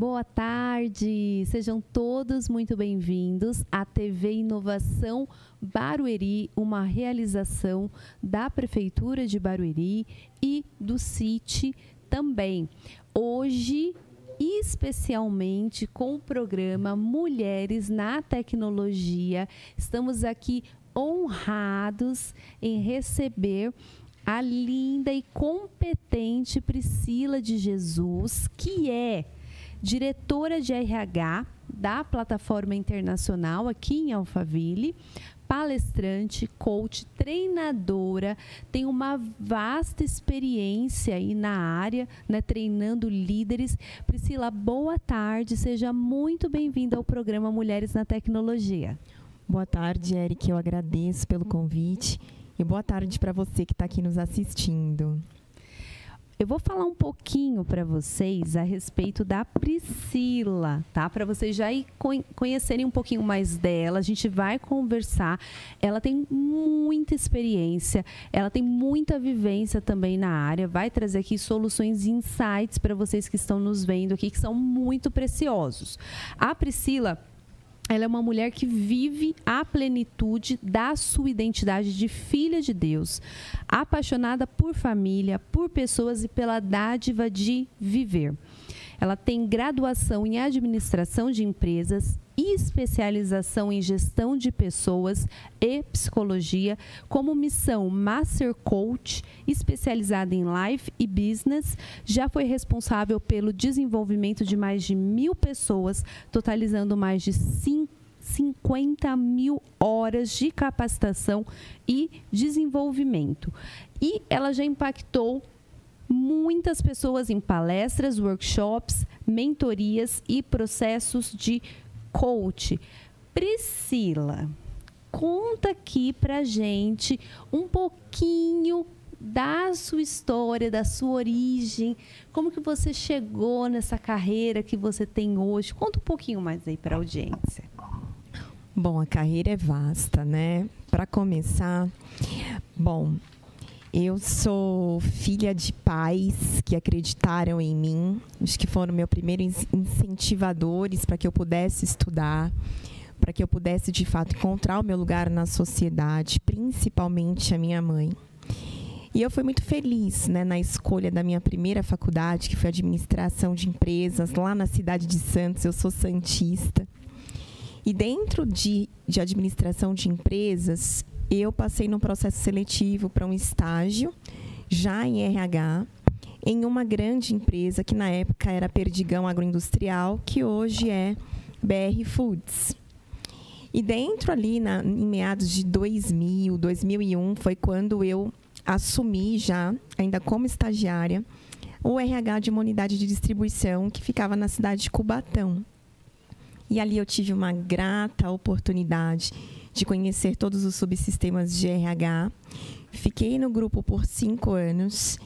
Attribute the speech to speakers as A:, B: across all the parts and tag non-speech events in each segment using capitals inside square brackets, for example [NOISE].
A: Boa tarde, sejam todos muito bem-vindos à TV Inovação Barueri, uma realização da Prefeitura de Barueri e do CIT também. Hoje, especialmente com o programa Mulheres na Tecnologia, estamos aqui honrados em receber a linda e competente Priscila de Jesus, que é diretora de RH da plataforma internacional aqui em Alphaville, palestrante, coach, treinadora, tem uma vasta experiência aí na área, né, treinando líderes. Priscila, boa tarde, seja muito bem-vinda ao programa Mulheres na Tecnologia.
B: Boa tarde, Eric, eu agradeço pelo convite e boa tarde para você que está aqui nos assistindo.
A: Eu vou falar um pouquinho para vocês a respeito da Priscila, tá? Para vocês já conhecerem um pouquinho mais dela. A gente vai conversar. Ela tem muita experiência, ela tem muita vivência também na área. Vai trazer aqui soluções e insights para vocês que estão nos vendo aqui, que são muito preciosos. A Priscila ela é uma mulher que vive a plenitude da sua identidade de filha de Deus, apaixonada por família, por pessoas e pela dádiva de viver. Ela tem graduação em administração de empresas e especialização em gestão de pessoas e psicologia, como missão Master Coach, especializada em Life e Business. Já foi responsável pelo desenvolvimento de mais de mil pessoas, totalizando mais de 50 mil horas de capacitação e desenvolvimento. E ela já impactou muitas pessoas em palestras, workshops, mentorias e processos de coach. Priscila, conta aqui pra gente um pouquinho da sua história, da sua origem, como que você chegou nessa carreira que você tem hoje. Conta um pouquinho mais aí para a audiência.
B: Bom, a carreira é vasta, né? Para começar, bom, eu sou filha de pais que acreditaram em mim, os que foram meus primeiros incentivadores para que eu pudesse estudar, para que eu pudesse de fato encontrar o meu lugar na sociedade, principalmente a minha mãe. E eu fui muito feliz né, na escolha da minha primeira faculdade, que foi administração de empresas, lá na cidade de Santos. Eu sou santista. E dentro de, de administração de empresas, eu passei no processo seletivo para um estágio, já em RH, em uma grande empresa que na época era Perdigão Agroindustrial, que hoje é BR Foods. E dentro ali, na, em meados de 2000, 2001, foi quando eu assumi já, ainda como estagiária, o RH de uma unidade de distribuição que ficava na cidade de Cubatão. E ali eu tive uma grata oportunidade de conhecer todos os subsistemas de RH. Fiquei no grupo por cinco anos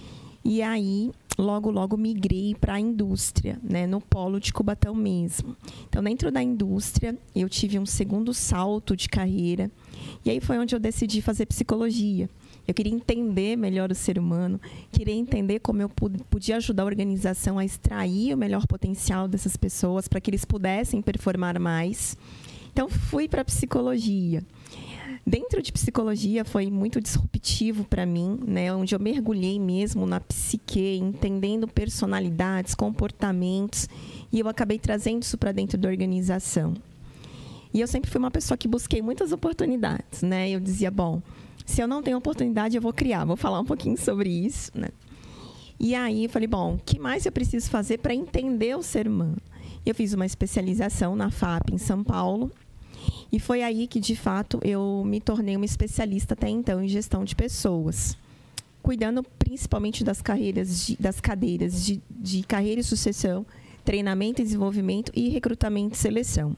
B: e aí logo logo migrei para a indústria, né, no polo de Cubatão mesmo. Então dentro da indústria eu tive um segundo salto de carreira e aí foi onde eu decidi fazer psicologia. Eu queria entender melhor o ser humano, queria entender como eu podia ajudar a organização a extrair o melhor potencial dessas pessoas para que eles pudessem performar mais. Então, fui para psicologia. Dentro de psicologia foi muito disruptivo para mim, né, onde eu mergulhei mesmo na psique, entendendo personalidades, comportamentos, e eu acabei trazendo isso para dentro da organização. E eu sempre fui uma pessoa que busquei muitas oportunidades, né? Eu dizia, bom, se eu não tenho oportunidade, eu vou criar. Vou falar um pouquinho sobre isso, né? E aí eu falei, bom, o que mais eu preciso fazer para entender o ser humano? Eu fiz uma especialização na FAP em São Paulo e foi aí que, de fato, eu me tornei uma especialista até então em gestão de pessoas, cuidando principalmente das carreiras, de, das cadeiras de, de carreira e sucessão, treinamento e desenvolvimento e recrutamento e seleção.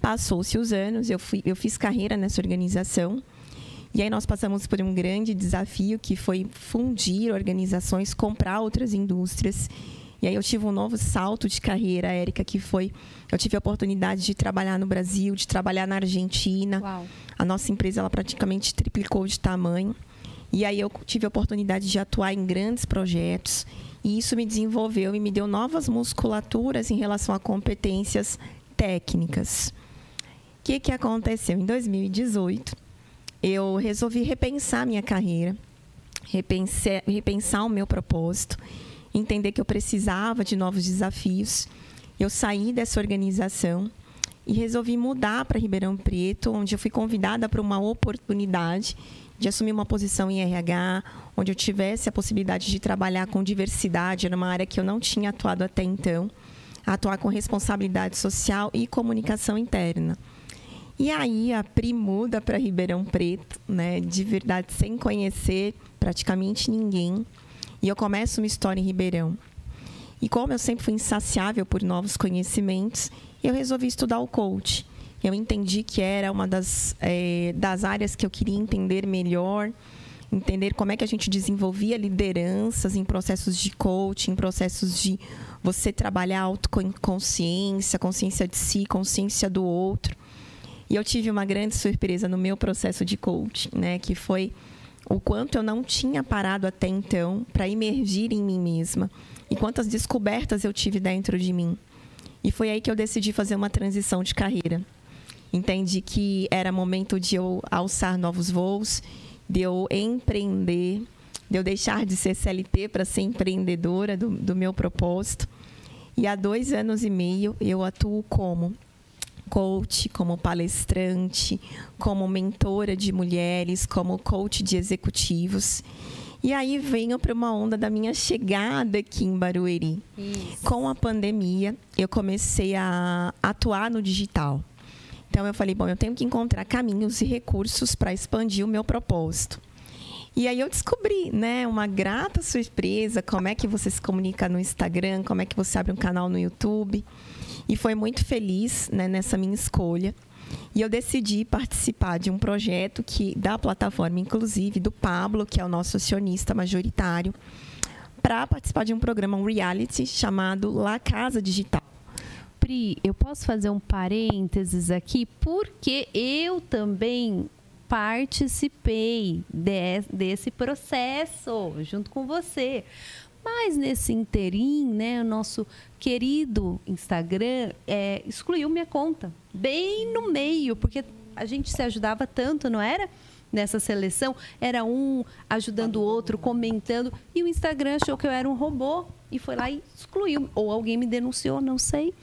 B: Passou-se os anos, eu, fui, eu fiz carreira nessa organização. E aí nós passamos por um grande desafio que foi fundir organizações, comprar outras indústrias e aí eu tive um novo salto de carreira, Érica, que foi eu tive a oportunidade de trabalhar no Brasil, de trabalhar na Argentina. Uau. A nossa empresa ela praticamente triplicou de tamanho. E aí eu tive a oportunidade de atuar em grandes projetos. E isso me desenvolveu e me deu novas musculaturas em relação a competências técnicas. O que, que aconteceu? Em 2018, eu resolvi repensar minha carreira, repensar, repensar o meu propósito, entender que eu precisava de novos desafios. Eu saí dessa organização e resolvi mudar para Ribeirão Preto, onde eu fui convidada para uma oportunidade de assumir uma posição em RH, onde eu tivesse a possibilidade de trabalhar com diversidade, era uma área que eu não tinha atuado até então, atuar com responsabilidade social e comunicação interna. E aí a Pri muda para Ribeirão Preto, né, de verdade sem conhecer praticamente ninguém, e eu começo uma história em Ribeirão. E como eu sempre fui insaciável por novos conhecimentos, eu resolvi estudar o coach. Eu entendi que era uma das, é, das áreas que eu queria entender melhor, entender como é que a gente desenvolvia lideranças em processos de coaching, em processos de você trabalhar autoconsciência, consciência de si, consciência do outro. E eu tive uma grande surpresa no meu processo de coaching, né, que foi o quanto eu não tinha parado até então para emergir em mim mesma e quantas descobertas eu tive dentro de mim. E foi aí que eu decidi fazer uma transição de carreira. Entendi que era momento de eu alçar novos voos, de eu empreender, de eu deixar de ser CLT para ser empreendedora do, do meu propósito. E há dois anos e meio eu atuo como coach, como palestrante, como mentora de mulheres, como coach de executivos. E aí venho para uma onda da minha chegada aqui em Barueri. Isso. Com a pandemia, eu comecei a atuar no digital. Então eu falei, bom, eu tenho que encontrar caminhos e recursos para expandir o meu propósito. E aí eu descobri, né, uma grata surpresa, como é que você se comunica no Instagram, como é que você abre um canal no YouTube. E foi muito feliz né, nessa minha escolha. E eu decidi participar de um projeto que da plataforma, inclusive, do Pablo, que é o nosso acionista majoritário, para participar de um programa, um reality, chamado La Casa Digital.
A: Pri, eu posso fazer um parênteses aqui, porque eu também participei de, desse processo junto com você. Mas nesse interim, né, o nosso querido Instagram é, excluiu minha conta. Bem no meio, porque a gente se ajudava tanto, não era? Nessa seleção, era um ajudando o outro, comentando. E o Instagram achou que eu era um robô e foi lá e excluiu. Ou alguém me denunciou, não sei.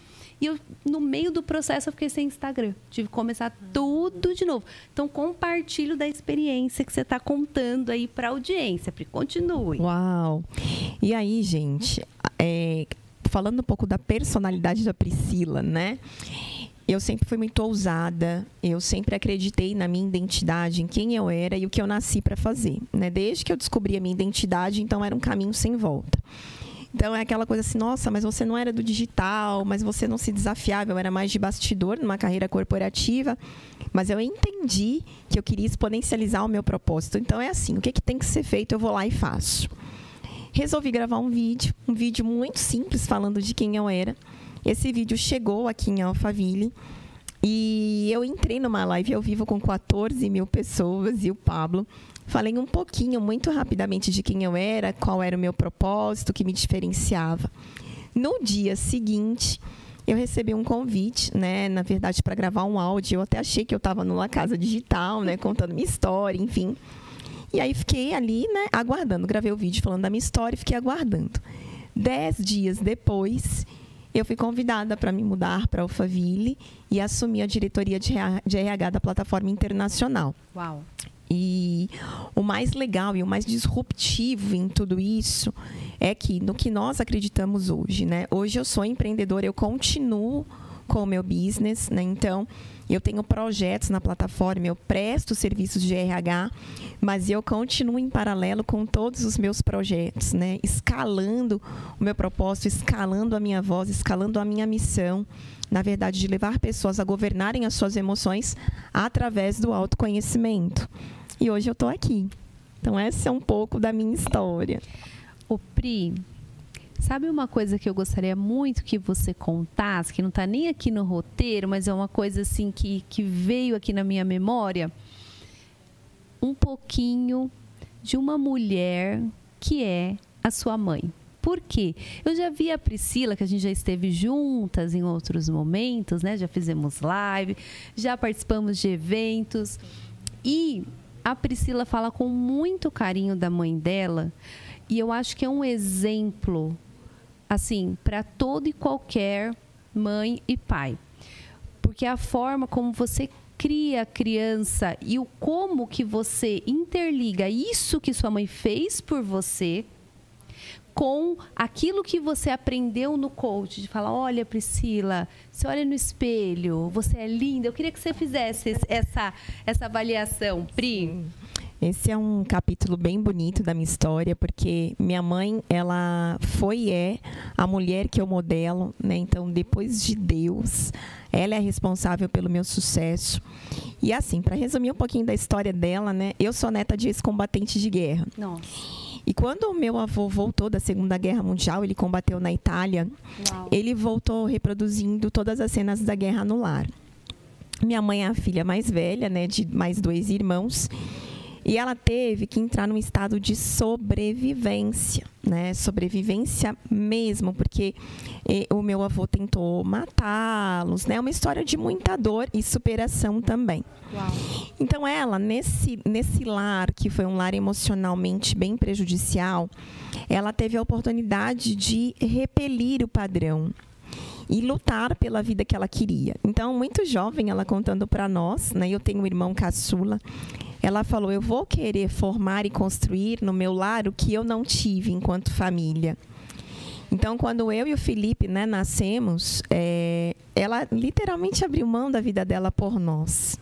A: E eu, no meio do processo, eu fiquei sem Instagram. Tive que começar tudo de novo. Então, compartilho da experiência que você está contando aí para a audiência. Continue.
B: Uau! E aí, gente, é, falando um pouco da personalidade da Priscila, né? Eu sempre fui muito ousada, eu sempre acreditei na minha identidade, em quem eu era e o que eu nasci para fazer. Né? Desde que eu descobri a minha identidade, então era um caminho sem volta. Então é aquela coisa assim, nossa, mas você não era do digital, mas você não se desafiava, eu era mais de bastidor numa carreira corporativa, mas eu entendi que eu queria exponencializar o meu propósito. Então é assim, o que, que tem que ser feito, eu vou lá e faço. Resolvi gravar um vídeo, um vídeo muito simples falando de quem eu era. Esse vídeo chegou aqui em Alphaville e eu entrei numa live ao vivo com 14 mil pessoas e o Pablo Falei um pouquinho, muito rapidamente, de quem eu era, qual era o meu propósito, o que me diferenciava. No dia seguinte, eu recebi um convite, né, na verdade, para gravar um áudio. Eu até achei que eu estava numa casa digital, né, contando minha história, enfim. E aí fiquei ali, né, aguardando. Gravei o vídeo falando da minha história e fiquei aguardando. Dez dias depois, eu fui convidada para me mudar para Alphaville e assumir a diretoria de RH da plataforma internacional.
A: Uau!
B: E o mais legal e o mais disruptivo em tudo isso é que no que nós acreditamos hoje, né? Hoje eu sou empreendedora, eu continuo com o meu business, né? Então, eu tenho projetos na plataforma, eu presto serviços de RH, mas eu continuo em paralelo com todos os meus projetos, né? Escalando o meu propósito, escalando a minha voz, escalando a minha missão, na verdade, de levar pessoas a governarem as suas emoções através do autoconhecimento. E hoje eu estou aqui. Então, essa é um pouco da minha história.
A: O Pri, sabe uma coisa que eu gostaria muito que você contasse, que não está nem aqui no roteiro, mas é uma coisa assim que, que veio aqui na minha memória? Um pouquinho de uma mulher que é a sua mãe. Por quê? Eu já vi a Priscila, que a gente já esteve juntas em outros momentos, né? Já fizemos live, já participamos de eventos. E a Priscila fala com muito carinho da mãe dela, e eu acho que é um exemplo assim, para todo e qualquer mãe e pai. Porque a forma como você cria a criança e o como que você interliga isso que sua mãe fez por você com aquilo que você aprendeu no coach, de falar, olha, Priscila, você olha no espelho, você é linda. Eu queria que você fizesse essa, essa avaliação, Pri.
B: Esse é um capítulo bem bonito da minha história, porque minha mãe, ela foi e é a mulher que eu modelo, né? Então, depois de Deus, ela é responsável pelo meu sucesso. E assim, para resumir um pouquinho da história dela, né? Eu sou neta de ex-combatente de guerra.
A: Nossa.
B: E quando o meu avô voltou da Segunda Guerra Mundial, ele combateu na Itália, Uau. ele voltou reproduzindo todas as cenas da guerra no lar. Minha mãe é a filha mais velha, né, de mais dois irmãos. E ela teve que entrar num estado de sobrevivência, né? Sobrevivência mesmo, porque o meu avô tentou matá-los, né? Uma história de muita dor e superação também. Uau. Então ela, nesse, nesse lar, que foi um lar emocionalmente bem prejudicial, ela teve a oportunidade de repelir o padrão, e lutar pela vida que ela queria. Então, muito jovem, ela contando para nós, né? Eu tenho um irmão caçula ela falou: Eu vou querer formar e construir no meu lar o que eu não tive enquanto família. Então, quando eu e o Felipe né, nascemos, é, ela literalmente abriu mão da vida dela por nós.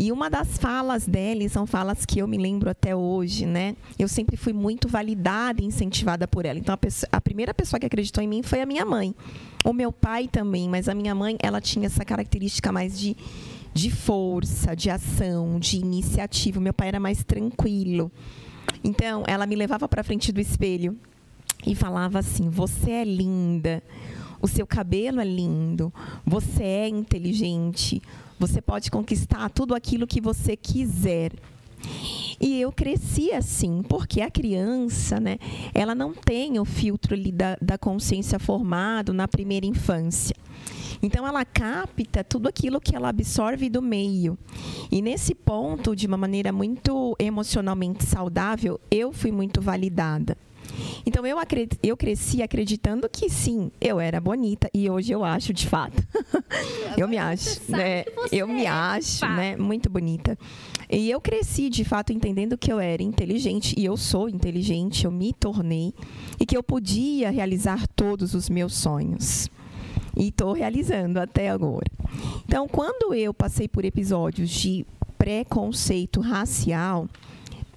B: E uma das falas dele são falas que eu me lembro até hoje, né? Eu sempre fui muito validada e incentivada por ela. Então, a, pessoa, a primeira pessoa que acreditou em mim foi a minha mãe. O meu pai também, mas a minha mãe, ela tinha essa característica mais de de força, de ação, de iniciativa. Meu pai era mais tranquilo. Então, ela me levava para frente do espelho e falava assim: "Você é linda. O seu cabelo é lindo. Você é inteligente. Você pode conquistar tudo aquilo que você quiser." E eu cresci assim, porque a criança, né, ela não tem o filtro da, da consciência formado na primeira infância. Então ela capta tudo aquilo que ela absorve do meio. E nesse ponto, de uma maneira muito emocionalmente saudável, eu fui muito validada. Então eu, eu cresci acreditando que sim, eu era bonita e hoje eu acho de fato. [LAUGHS] eu me acho, né? Eu me é, acho, né? Muito bonita. E eu cresci de fato entendendo que eu era inteligente e eu sou inteligente, eu me tornei e que eu podia realizar todos os meus sonhos e estou realizando até agora. Então, quando eu passei por episódios de preconceito racial,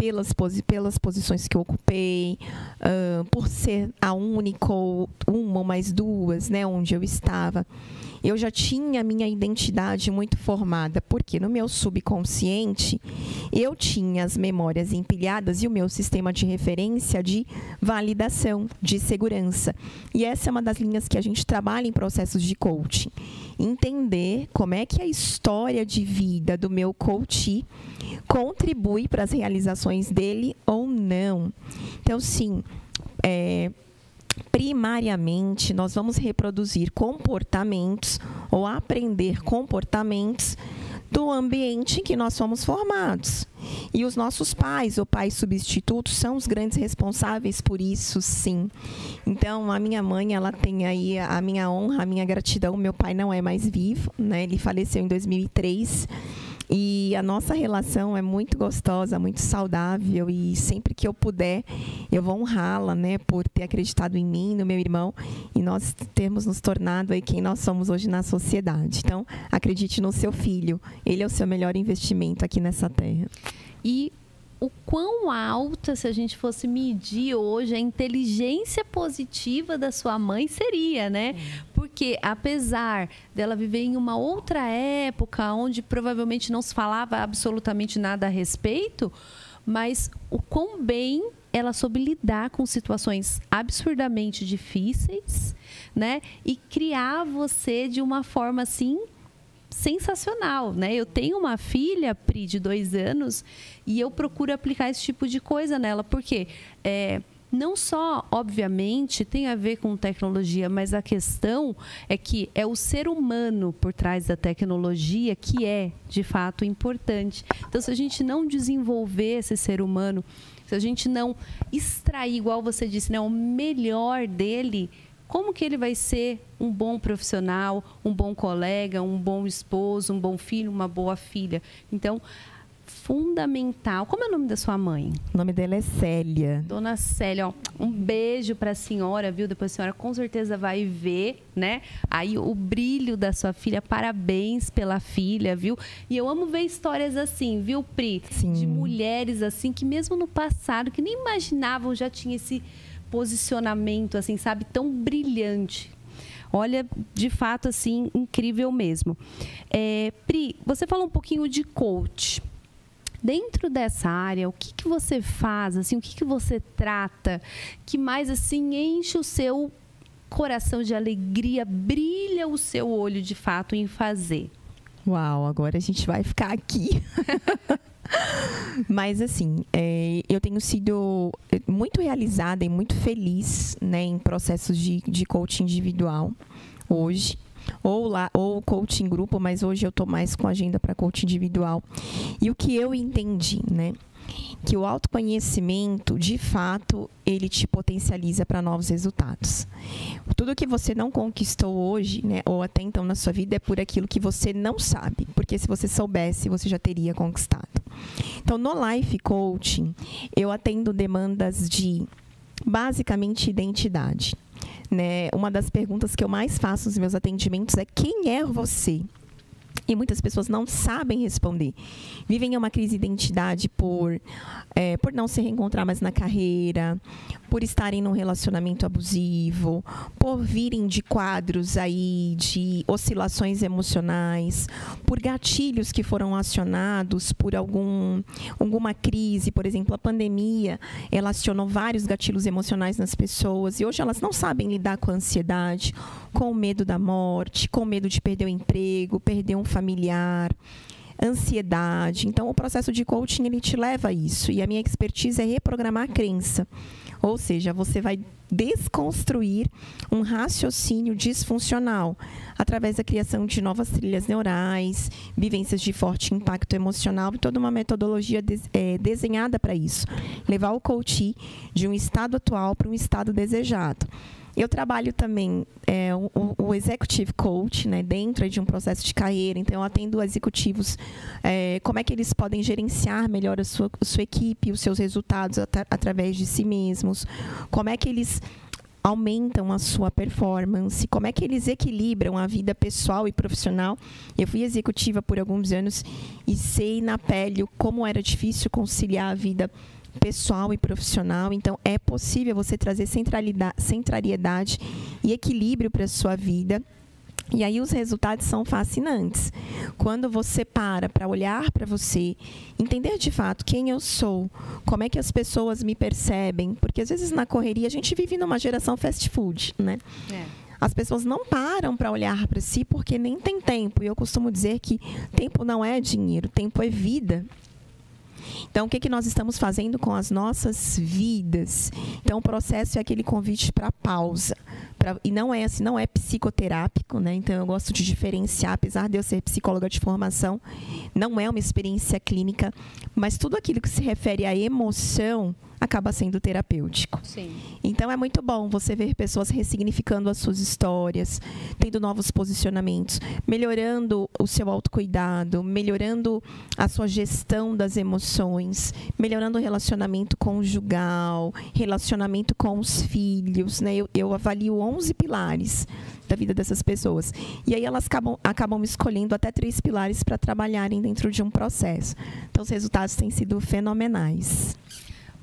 B: pelas, pelas posições que eu ocupei, uh, por ser a única uma ou mais duas, né, onde eu estava eu já tinha minha identidade muito formada, porque no meu subconsciente eu tinha as memórias empilhadas e o meu sistema de referência de validação, de segurança. E essa é uma das linhas que a gente trabalha em processos de coaching. Entender como é que a história de vida do meu coach contribui para as realizações dele ou não. Então, sim, é, primariamente nós vamos reproduzir comportamentos ou aprender comportamentos do ambiente em que nós somos formados. E os nossos pais ou pais substitutos são os grandes responsáveis por isso, sim. Então, a minha mãe, ela tem aí a minha honra, a minha gratidão. Meu pai não é mais vivo, né? Ele faleceu em 2003. E a nossa relação é muito gostosa, muito saudável e sempre que eu puder, eu vou honrá-la, né, por ter acreditado em mim, no meu irmão e nós termos nos tornado aí quem nós somos hoje na sociedade. Então, acredite no seu filho. Ele é o seu melhor investimento aqui nessa terra.
A: E o quão alta, se a gente fosse medir hoje, a inteligência positiva da sua mãe seria, né? Porque apesar dela viver em uma outra época, onde provavelmente não se falava absolutamente nada a respeito, mas o quão bem ela soube lidar com situações absurdamente difíceis, né? E criar você de uma forma assim sensacional, né? Eu tenho uma filha, Pri, de dois anos, e eu procuro aplicar esse tipo de coisa nela, porque é, não só, obviamente, tem a ver com tecnologia, mas a questão é que é o ser humano por trás da tecnologia que é, de fato, importante. Então, se a gente não desenvolver esse ser humano, se a gente não extrair, igual você disse, né, o melhor dele, como que ele vai ser um bom profissional, um bom colega, um bom esposo, um bom filho, uma boa filha? Então, fundamental. Como é o nome da sua mãe?
B: O nome dela é Célia.
A: Dona Célia, ó, um beijo para a senhora, viu? Depois a senhora com certeza vai ver, né? Aí o brilho da sua filha. Parabéns pela filha, viu? E eu amo ver histórias assim, viu, Pri?
B: Sim.
A: De mulheres assim que mesmo no passado que nem imaginavam já tinha esse posicionamento assim, sabe, tão brilhante. Olha, de fato, assim, incrível mesmo. É, Pri, você falou um pouquinho de coach dentro dessa área, o que, que você faz, assim, o que, que você trata que mais assim enche o seu coração de alegria, brilha o seu olho de fato em fazer?
B: Uau, agora a gente vai ficar aqui. [LAUGHS] Mas assim, é, eu tenho sido muito realizada e muito feliz né, em processos de, de coaching individual hoje ou lá ou coaching grupo, mas hoje eu estou mais com agenda para coaching individual. E o que eu entendi, né? Que o autoconhecimento, de fato, ele te potencializa para novos resultados. Tudo que você não conquistou hoje, né, ou até então na sua vida, é por aquilo que você não sabe. Porque se você soubesse, você já teria conquistado. Então, no Life Coaching, eu atendo demandas de basicamente identidade. Né? Uma das perguntas que eu mais faço nos meus atendimentos é: quem é você? E muitas pessoas não sabem responder. Vivem uma crise de identidade por, é, por não se reencontrar mais na carreira, por estarem num relacionamento abusivo, por virem de quadros aí de oscilações emocionais, por gatilhos que foram acionados por algum, alguma crise, por exemplo, a pandemia, ela acionou vários gatilhos emocionais nas pessoas e hoje elas não sabem lidar com a ansiedade, com medo da morte, com medo de perder o emprego, perder um familiar ansiedade. Então, o processo de coaching ele te leva a isso. E a minha expertise é reprogramar a crença. Ou seja, você vai desconstruir um raciocínio disfuncional através da criação de novas trilhas neurais, vivências de forte impacto emocional e toda uma metodologia de, é, desenhada para isso. Levar o coach de um estado atual para um estado desejado. Eu trabalho também é, o, o, executive coach, né, dentro de um processo de carreira. Então, eu atendo executivos é, como é que eles podem gerenciar melhor a sua, a sua equipe, os seus resultados at através de si mesmos, como é que eles aumentam a sua performance, como é que eles equilibram a vida pessoal e profissional. Eu fui executiva por alguns anos e sei na pele como era difícil conciliar a vida pessoal e profissional. Então, é possível você trazer centralidade e equilíbrio para a sua vida. E aí os resultados são fascinantes. Quando você para para olhar para você, entender de fato quem eu sou, como é que as pessoas me percebem, porque às vezes na correria a gente vive numa geração fast food, né? É. As pessoas não param para olhar para si porque nem tem tempo. E eu costumo dizer que tempo não é dinheiro, tempo é vida. Então, o que, que nós estamos fazendo com as nossas vidas? Então, o processo é aquele convite para pausa. Pra, e não é assim, não é psicoterápico, né? Então, eu gosto de diferenciar, apesar de eu ser psicóloga de formação, não é uma experiência clínica, mas tudo aquilo que se refere à emoção acaba sendo terapêutico.
A: Sim.
B: Então é muito bom você ver pessoas ressignificando as suas histórias, tendo novos posicionamentos, melhorando o seu autocuidado, melhorando a sua gestão das emoções, melhorando o relacionamento conjugal, relacionamento com os filhos. Né? Eu, eu avalio 11 pilares da vida dessas pessoas. E aí elas acabam, acabam escolhendo até três pilares para trabalharem dentro de um processo. Então, os resultados têm sido fenomenais.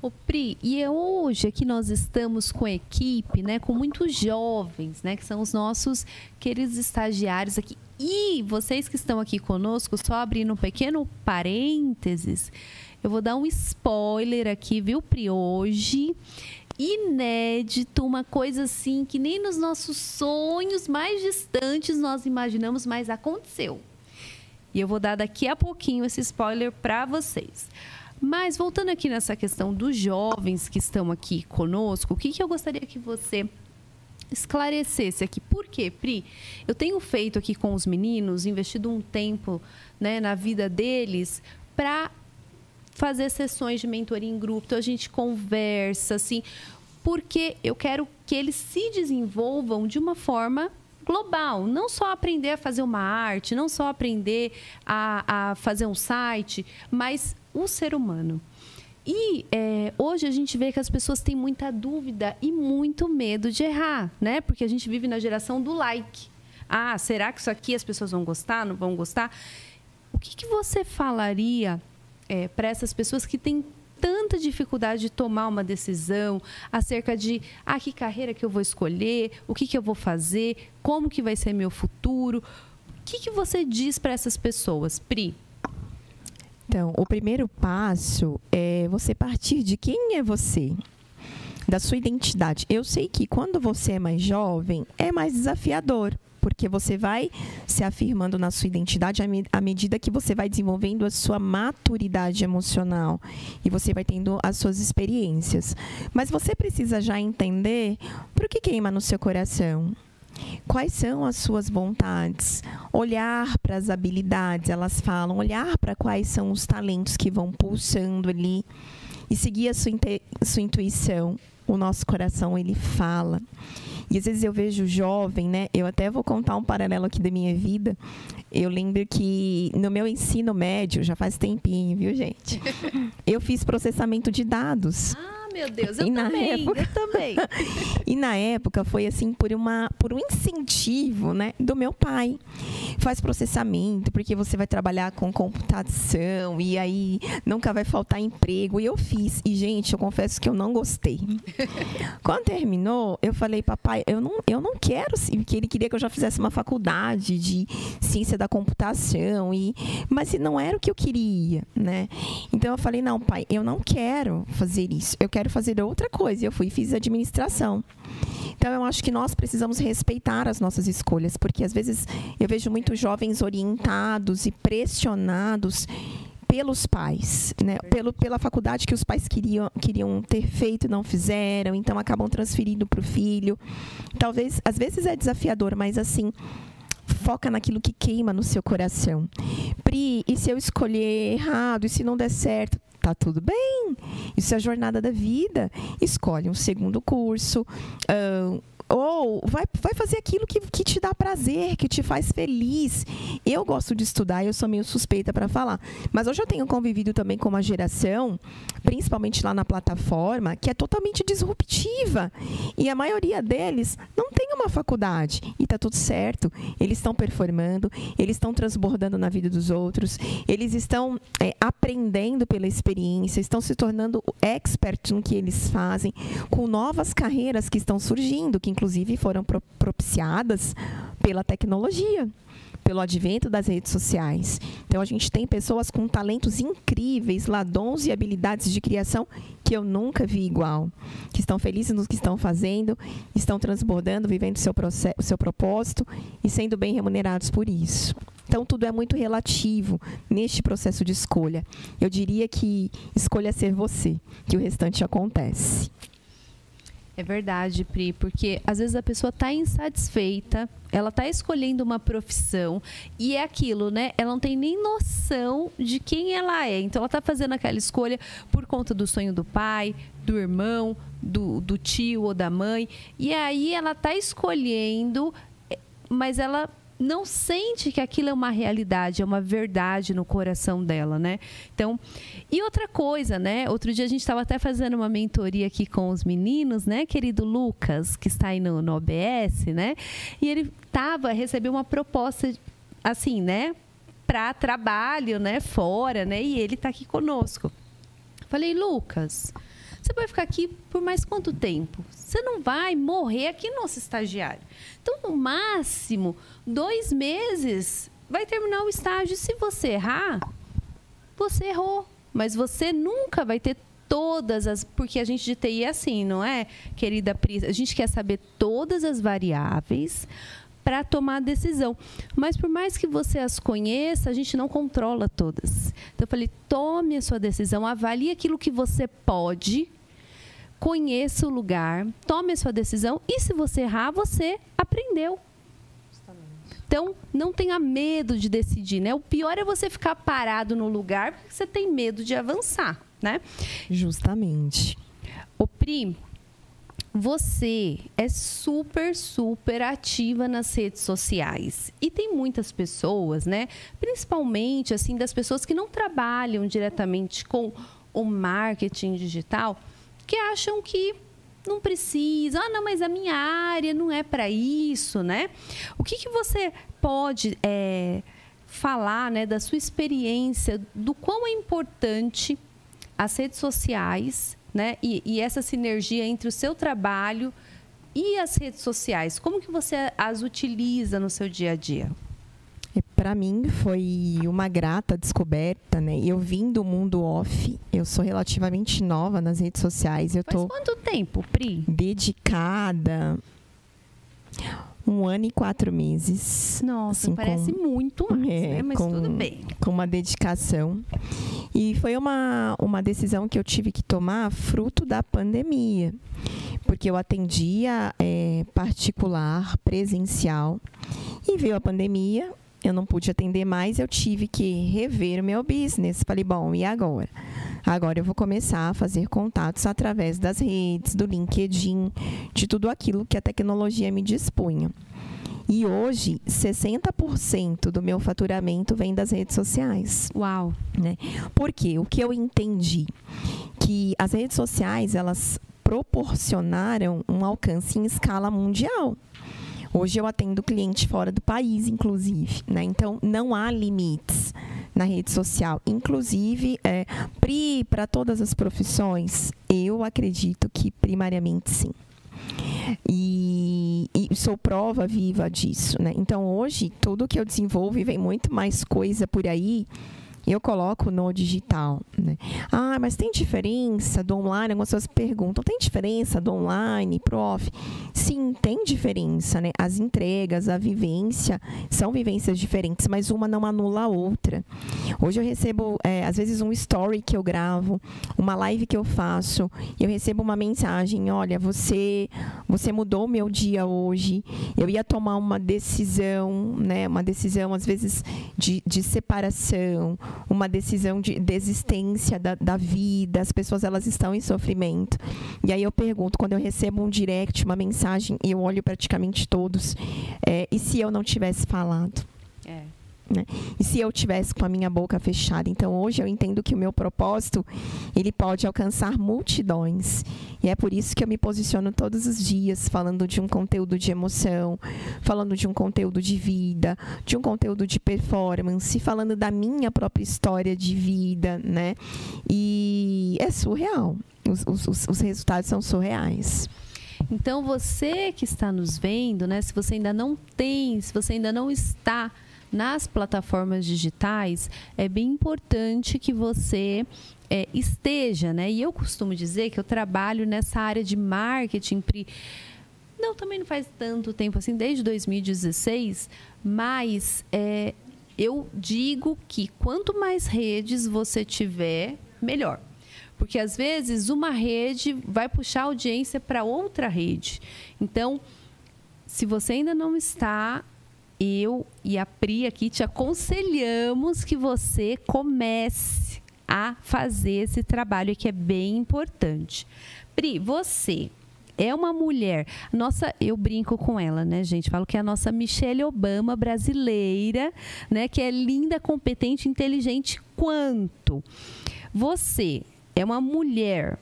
A: O Pri, e é hoje aqui nós estamos com a equipe, né, com muitos jovens, né, que são os nossos queridos estagiários aqui. E vocês que estão aqui conosco, só abrindo um pequeno parênteses, eu vou dar um spoiler aqui, viu, Pri? Hoje, inédito, uma coisa assim que nem nos nossos sonhos mais distantes nós imaginamos, mas aconteceu. E eu vou dar daqui a pouquinho esse spoiler para vocês. Mas voltando aqui nessa questão dos jovens que estão aqui conosco, o que, que eu gostaria que você esclarecesse aqui. Por quê, Pri? Eu tenho feito aqui com os meninos, investido um tempo né, na vida deles para fazer sessões de mentoria em grupo. Então a gente conversa, assim, porque eu quero que eles se desenvolvam de uma forma global, não só aprender a fazer uma arte, não só aprender a, a fazer um site, mas o ser humano. E é, hoje a gente vê que as pessoas têm muita dúvida e muito medo de errar, né? Porque a gente vive na geração do like. Ah, será que isso aqui as pessoas vão gostar? Não vão gostar? O que, que você falaria é, para essas pessoas que têm tanta dificuldade de tomar uma decisão acerca de ah, que carreira que eu vou escolher, o que, que eu vou fazer, como que vai ser meu futuro? O que, que você diz para essas pessoas, Pri?
B: Então, o primeiro passo é você partir de quem é você, da sua identidade. Eu sei que quando você é mais jovem, é mais desafiador, porque você vai se afirmando na sua identidade à medida que você vai desenvolvendo a sua maturidade emocional e você vai tendo as suas experiências. Mas você precisa já entender por que queima no seu coração. Quais são as suas vontades? Olhar para as habilidades, elas falam, olhar para quais são os talentos que vão pulsando ali e seguir a sua, sua intuição. O nosso coração, ele fala. E às vezes eu vejo jovem, né? Eu até vou contar um paralelo aqui da minha vida. Eu lembro que no meu ensino médio, já faz tempinho, viu, gente? [LAUGHS] Eu fiz processamento de dados.
A: Ah meu Deus, eu e também, época, eu também. [LAUGHS]
B: e na época foi assim por uma por um incentivo, né, do meu pai. Faz processamento, porque você vai trabalhar com computação e aí nunca vai faltar emprego. E eu fiz. E gente, eu confesso que eu não gostei. [LAUGHS] Quando terminou, eu falei, papai, eu não eu não quero, porque ele queria que eu já fizesse uma faculdade de ciência da computação e mas não era o que eu queria, né? Então eu falei, não, pai, eu não quero fazer isso. Eu quero quero fazer outra coisa. E eu fui e fiz administração. Então, eu acho que nós precisamos respeitar as nossas escolhas, porque às vezes eu vejo muitos jovens orientados e pressionados pelos pais, né? Pelo, pela faculdade que os pais queriam, queriam ter feito e não fizeram, então acabam transferindo para o filho. Talvez, às vezes é desafiador, mas assim, foca naquilo que queima no seu coração. Pri, e se eu escolher errado, e se não der certo? Tá tudo bem. Isso é a jornada da vida. Escolhe um segundo curso. Ou vai, vai fazer aquilo que, que te dá prazer, que te faz feliz. Eu gosto de estudar, eu sou meio suspeita para falar. Mas hoje eu tenho convivido também com uma geração, principalmente lá na plataforma, que é totalmente disruptiva. E a maioria deles não tem uma faculdade. E tá tudo certo. Eles estão performando, eles estão transbordando na vida dos outros, eles estão é, aprendendo pela experiência, estão se tornando expert no que eles fazem, com novas carreiras que estão surgindo, que inclusive foram propiciadas pela tecnologia, pelo advento das redes sociais. Então a gente tem pessoas com talentos incríveis, ladons e habilidades de criação que eu nunca vi igual, que estão felizes no que estão fazendo, estão transbordando, vivendo seu, o seu propósito e sendo bem remunerados por isso. Então, tudo é muito relativo neste processo de escolha. Eu diria que escolha ser você, que o restante acontece.
A: É verdade, Pri, porque às vezes a pessoa está insatisfeita, ela está escolhendo uma profissão e é aquilo, né? Ela não tem nem noção de quem ela é. Então ela está fazendo aquela escolha por conta do sonho do pai, do irmão, do, do tio ou da mãe. E aí ela está escolhendo, eh, mas ela não sente que aquilo é uma realidade, é uma verdade no coração dela, né? Então, e outra coisa, né? Outro dia a gente estava até fazendo uma mentoria aqui com os meninos, né, querido Lucas, que está aí no, no OBS, né? E ele tava, recebeu uma proposta assim, né, para trabalho, né, fora, né? E ele está aqui conosco. Falei, Lucas, você vai ficar aqui por mais quanto tempo? Você não vai morrer aqui nosso estagiário. Então, no máximo, dois meses vai terminar o estágio. Se você errar, você errou. Mas você nunca vai ter todas as. Porque a gente de TI é assim, não é, querida Pri? A gente quer saber todas as variáveis para tomar a decisão. Mas por mais que você as conheça, a gente não controla todas. Então eu falei: tome a sua decisão, avalie aquilo que você pode, conheça o lugar, tome a sua decisão e se você errar, você aprendeu. Então, não tenha medo de decidir, né? O pior é você ficar parado no lugar porque você tem medo de avançar, né?
B: Justamente.
A: O Pri, você é super, super ativa nas redes sociais. E tem muitas pessoas, né? Principalmente, assim, das pessoas que não trabalham diretamente com o marketing digital, que acham que não precisa. Ah, não, mas a minha área não é para isso, né? O que, que você pode é, falar né, da sua experiência, do quão é importante as redes sociais né? E, e, essa sinergia entre o seu trabalho e as redes sociais, como que você as utiliza no seu dia a dia?
B: Para mim foi uma grata descoberta, né? Eu vim do mundo off, eu sou relativamente nova nas redes sociais. Eu
A: Faz
B: tô
A: quanto tempo, Pri?
B: Dedicada um ano e quatro meses.
A: Nossa, assim, parece com, muito mais, é, né? Mas
B: com,
A: tudo bem.
B: Com uma dedicação. E foi uma, uma decisão que eu tive que tomar fruto da pandemia. Porque eu atendia é, particular, presencial. E veio a pandemia, eu não pude atender mais, eu tive que rever o meu business. Falei, bom, e agora? Agora eu vou começar a fazer contatos através das redes, do LinkedIn, de tudo aquilo que a tecnologia me dispunha. E hoje, 60% do meu faturamento vem das redes sociais.
A: Uau!
B: Né? Porque o que eu entendi? Que as redes sociais, elas proporcionaram um alcance em escala mundial. Hoje eu atendo cliente fora do país, inclusive. Né? Então, não há limites na rede social. Inclusive, é, PRI para todas as profissões, eu acredito que primariamente sim. E, e, sou prova viva disso, né? Então hoje tudo que eu desenvolvo e vem muito mais coisa por aí eu coloco no digital. Né? Ah, mas tem diferença do online? Algumas pessoas perguntam: tem diferença do online off? Sim, tem diferença. Né? As entregas, a vivência são vivências diferentes, mas uma não anula a outra. Hoje eu recebo, é, às vezes, um story que eu gravo, uma live que eu faço, eu recebo uma mensagem: olha, você, você mudou meu dia hoje. Eu ia tomar uma decisão, né? uma decisão, às vezes, de, de separação uma decisão de desistência da, da vida, as pessoas elas estão em sofrimento. E aí eu pergunto, quando eu recebo um direct, uma mensagem, e eu olho praticamente todos, é, e se eu não tivesse falado? É. Né? E se eu tivesse com a minha boca fechada? Então hoje eu entendo que o meu propósito ele pode alcançar multidões e é por isso que eu me posiciono todos os dias falando de um conteúdo de emoção, falando de um conteúdo de vida, de um conteúdo de performance, falando da minha própria história de vida, né? E é surreal. Os, os, os resultados são surreais.
A: Então você que está nos vendo, né? Se você ainda não tem, se você ainda não está nas plataformas digitais, é bem importante que você é, esteja, né? E eu costumo dizer que eu trabalho nessa área de marketing. Não, também não faz tanto tempo assim, desde 2016, mas é, eu digo que quanto mais redes você tiver, melhor. Porque às vezes uma rede vai puxar audiência para outra rede. Então, se você ainda não está eu e a Pri aqui te aconselhamos que você comece a fazer esse trabalho que é bem importante. Pri, você é uma mulher. Nossa, eu brinco com ela, né, gente? Falo que é a nossa Michelle Obama brasileira, né, que é linda, competente, inteligente quanto. Você é uma mulher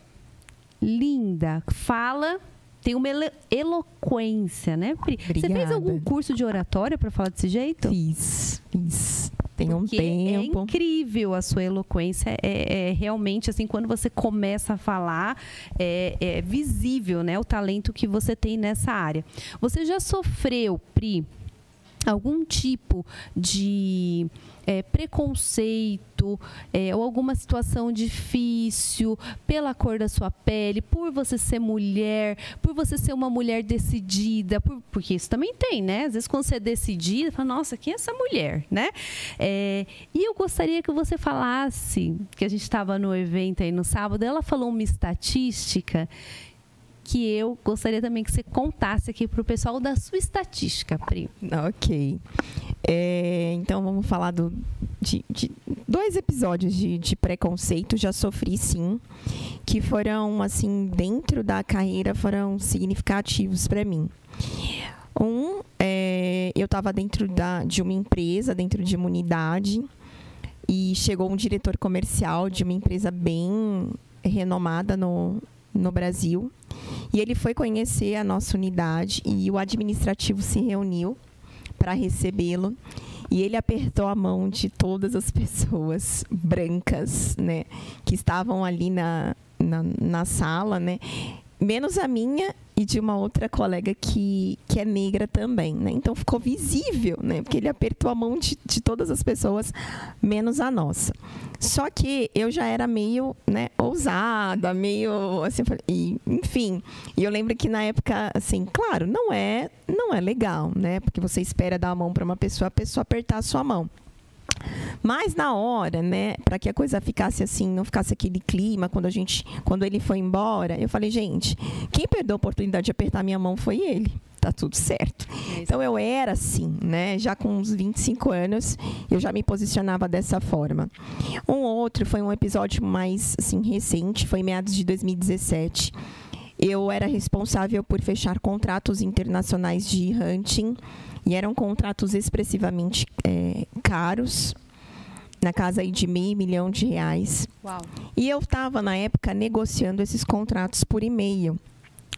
A: linda, fala tem uma eloquência, né, Pri? Obrigada. Você fez algum curso de oratória para falar desse jeito?
B: Fiz, fiz. Tem um Porque é
A: tempo. É incrível a sua eloquência. É, é, realmente assim, quando você começa a falar, é, é visível, né, o talento que você tem nessa área. Você já sofreu, Pri, algum tipo de é, preconceito é, ou alguma situação difícil pela cor da sua pele, por você ser mulher, por você ser uma mulher decidida, por, porque isso também tem, né? Às vezes quando você é decidida, fala, nossa, quem é essa mulher, né? É, e eu gostaria que você falasse, que a gente estava no evento aí no sábado, ela falou uma estatística que eu gostaria também que você contasse aqui para o pessoal da sua estatística, Pri.
B: Ok. É, então vamos falar do, de, de dois episódios de, de, preconceito. Já sofri sim, que foram assim dentro da carreira foram significativos para mim. Um, é, eu estava dentro da, de uma empresa, dentro de uma unidade, e chegou um diretor comercial de uma empresa bem renomada no, no Brasil. E ele foi conhecer a nossa unidade e o administrativo se reuniu para recebê-lo. E ele apertou a mão de todas as [LAUGHS] pessoas brancas, né, que estavam ali na, na, na sala, né, menos a minha e de uma outra colega que, que é negra também, né? Então ficou visível, né? Porque ele apertou a mão de, de todas as pessoas, menos a nossa. Só que eu já era meio, né, ousada, meio assim, e, enfim. E eu lembro que na época, assim, claro, não é, não é legal, né? Porque você espera dar a mão para uma pessoa, a pessoa apertar a sua mão. Mas na hora, né, para que a coisa ficasse assim, não ficasse aquele clima quando a gente, quando ele foi embora, eu falei, gente, quem perdeu a oportunidade de apertar minha mão foi ele. Tá tudo certo. É então eu era assim, né? Já com uns 25 anos, eu já me posicionava dessa forma. Um outro foi um episódio mais assim recente, foi meados de 2017. Eu era responsável por fechar contratos internacionais de hunting e eram contratos expressivamente é, caros, na casa aí de meio milhão de reais.
A: Uau.
B: E eu estava, na época, negociando esses contratos por e-mail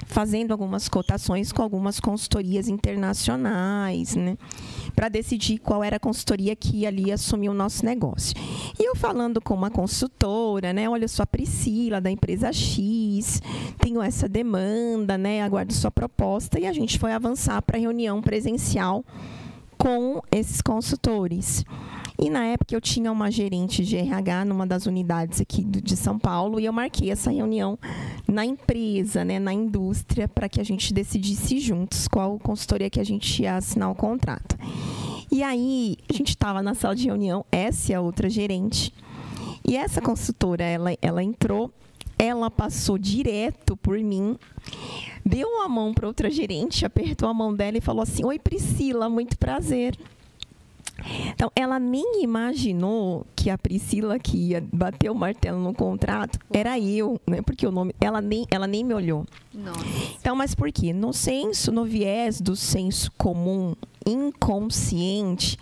B: fazendo algumas cotações com algumas consultorias internacionais, né? Para decidir qual era a consultoria que ali assumir o nosso negócio. E eu falando com uma consultora, né? Olha, eu sou a Priscila, da empresa X, tenho essa demanda, né? Aguardo sua proposta. E a gente foi avançar para a reunião presencial com esses consultores. E na época eu tinha uma gerente de RH numa das unidades aqui de São Paulo e eu marquei essa reunião na empresa, né, na indústria, para que a gente decidisse juntos qual consultoria que a gente ia assinar o contrato. E aí a gente estava na sala de reunião, essa é a outra gerente. E essa consultora, ela, ela entrou, ela passou direto por mim, deu uma mão para outra gerente, apertou a mão dela e falou assim: Oi, Priscila, muito prazer. Então, ela nem imaginou que a Priscila que ia bater o martelo no contrato era eu, né? Porque o nome, ela nem, ela nem me olhou.
A: Nossa.
B: Então, mas por quê? No senso, no viés do senso comum inconsciente,